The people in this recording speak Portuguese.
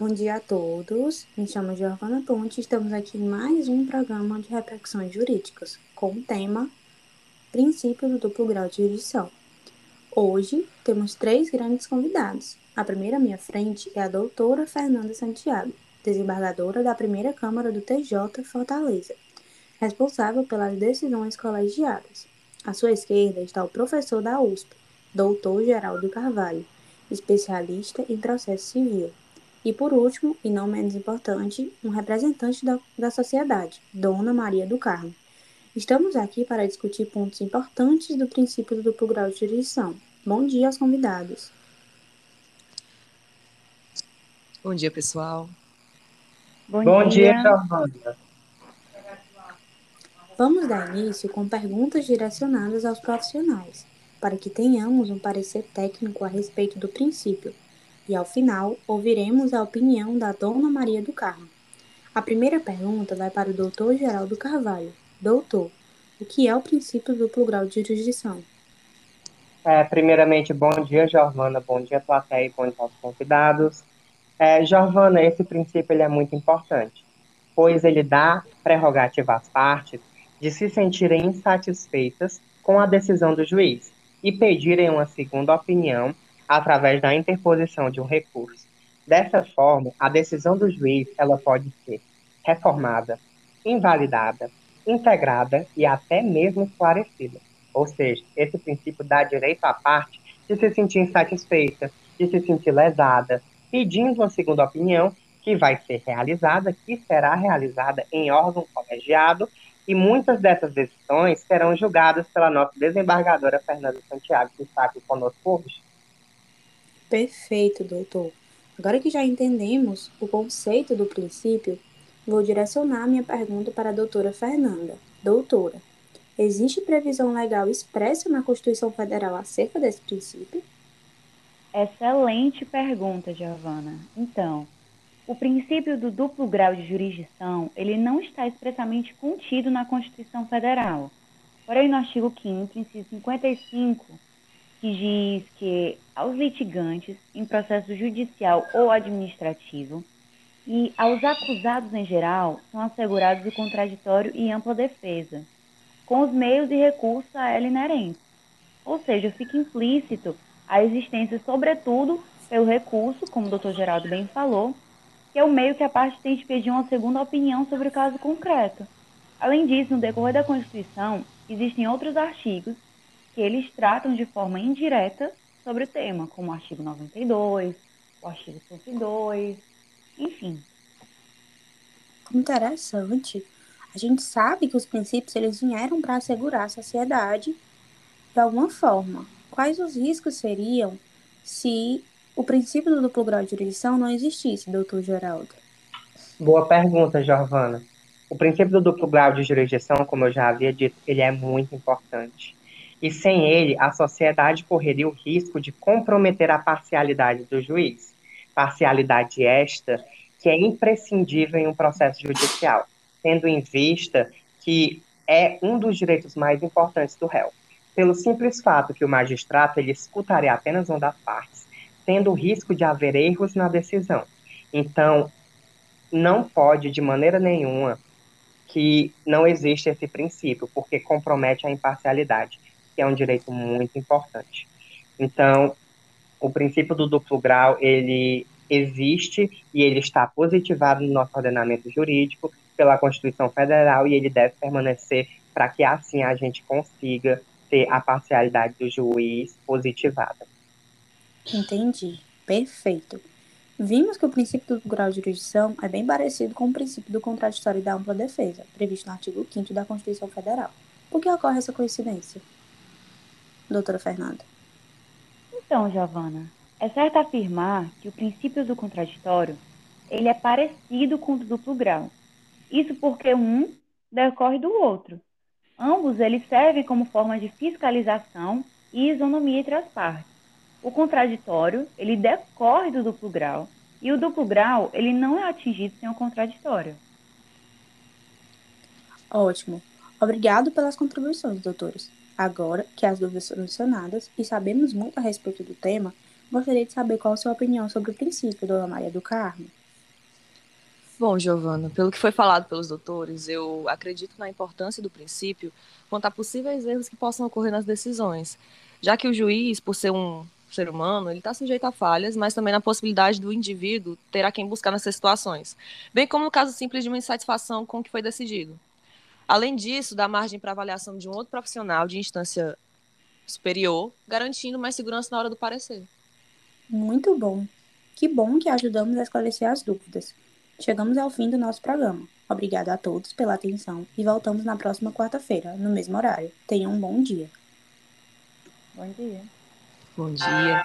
Bom dia a todos. Me chamo Giovana Ponte. Estamos aqui em mais um programa de repercussões jurídicas com o tema Princípio do duplo grau de jurisdição. Hoje temos três grandes convidados. A primeira à minha frente é a doutora Fernanda Santiago, desembargadora da primeira Câmara do TJ Fortaleza, responsável pelas decisões colegiadas. À sua esquerda está o professor da USP, doutor Geraldo Carvalho, especialista em processo civil. E por último, e não menos importante, um representante da, da sociedade, Dona Maria do Carmo. Estamos aqui para discutir pontos importantes do princípio do duplo grau de jurisdição. Bom dia aos convidados. Bom dia, pessoal. Bom, Bom dia, dia Vamos dar início com perguntas direcionadas aos profissionais, para que tenhamos um parecer técnico a respeito do princípio. E ao final, ouviremos a opinião da Dona Maria do Carmo. A primeira pergunta vai para o Dr. Geraldo Carvalho. Doutor, o que é o princípio do grau de jurisdição? É, primeiramente, bom dia, Giovana, bom dia, plateia e bom dia aos convidados. É, Giovana, esse princípio ele é muito importante, pois ele dá prerrogativa às partes de se sentirem insatisfeitas com a decisão do juiz e pedirem uma segunda opinião através da interposição de um recurso. Dessa forma, a decisão do juiz ela pode ser reformada, invalidada, integrada e até mesmo esclarecida. Ou seja, esse princípio dá direito à parte de se sentir insatisfeita, de se sentir lesada, pedindo uma segunda opinião que vai ser realizada, que será realizada em órgão colegiado e muitas dessas decisões serão julgadas pela nossa desembargadora Fernanda Santiago, que está aqui conosco hoje. Perfeito, doutor. Agora que já entendemos o conceito do princípio, vou direcionar minha pergunta para a doutora Fernanda. Doutora, existe previsão legal expressa na Constituição Federal acerca desse princípio? Excelente pergunta, Giovana. Então, o princípio do duplo grau de jurisdição, ele não está expressamente contido na Constituição Federal. Porém, no artigo 5º, inciso 55, que diz que aos litigantes em processo judicial ou administrativo e aos acusados em geral são assegurados o contraditório e ampla defesa, com os meios e recursos a ela inerentes. Ou seja, fica implícito a existência, sobretudo, pelo recurso, como o doutor Geraldo bem falou, que é o meio que a parte tem de pedir uma segunda opinião sobre o caso concreto. Além disso, no decorrer da Constituição, existem outros artigos que eles tratam de forma indireta sobre o tema, como o artigo 92, o artigo 102, enfim. Interessante. A gente sabe que os princípios eles vieram para assegurar a sociedade de alguma forma. Quais os riscos seriam se o princípio do duplo grau de jurisdição não existisse, doutor Geraldo? Boa pergunta, Giovana. O princípio do duplo grau de jurisdição, como eu já havia dito, ele é muito importante. E sem ele, a sociedade correria o risco de comprometer a parcialidade do juiz. Parcialidade esta que é imprescindível em um processo judicial, tendo em vista que é um dos direitos mais importantes do réu. Pelo simples fato que o magistrado ele escutaria apenas uma das partes tendo o risco de haver erros na decisão. Então, não pode, de maneira nenhuma, que não existe esse princípio, porque compromete a imparcialidade, que é um direito muito importante. Então, o princípio do duplo grau, ele existe e ele está positivado no nosso ordenamento jurídico pela Constituição Federal e ele deve permanecer para que assim a gente consiga ter a parcialidade do juiz positivada. Entendi. Perfeito. Vimos que o princípio do grau de jurisdição é bem parecido com o princípio do contraditório e da ampla defesa, previsto no artigo 5 da Constituição Federal. Por que ocorre essa coincidência? Doutora Fernanda. Então, Giovana, é certo afirmar que o princípio do contraditório ele é parecido com o do duplo grau. Isso porque um decorre do outro. Ambos eles servem como forma de fiscalização e isonomia entre as partes. O contraditório, ele decorre do duplo grau, e o duplo grau, ele não é atingido sem o contraditório. Ótimo. Obrigado pelas contribuições, doutores. Agora que as dúvidas solucionadas e sabemos muito a respeito do tema, gostaria de saber qual a sua opinião sobre o princípio, Dona Maria do Carmo. Bom, Giovana, pelo que foi falado pelos doutores, eu acredito na importância do princípio quanto a possíveis erros que possam ocorrer nas decisões, já que o juiz, por ser um ser humano, ele está sujeito a falhas, mas também na possibilidade do indivíduo ter a quem buscar nessas situações, bem como no caso simples de uma insatisfação com o que foi decidido. Além disso, dá margem para avaliação de um outro profissional de instância superior, garantindo mais segurança na hora do parecer. Muito bom. Que bom que ajudamos a esclarecer as dúvidas. Chegamos ao fim do nosso programa. Obrigado a todos pela atenção e voltamos na próxima quarta-feira, no mesmo horário. Tenham um bom dia. Bom dia. Bom dia.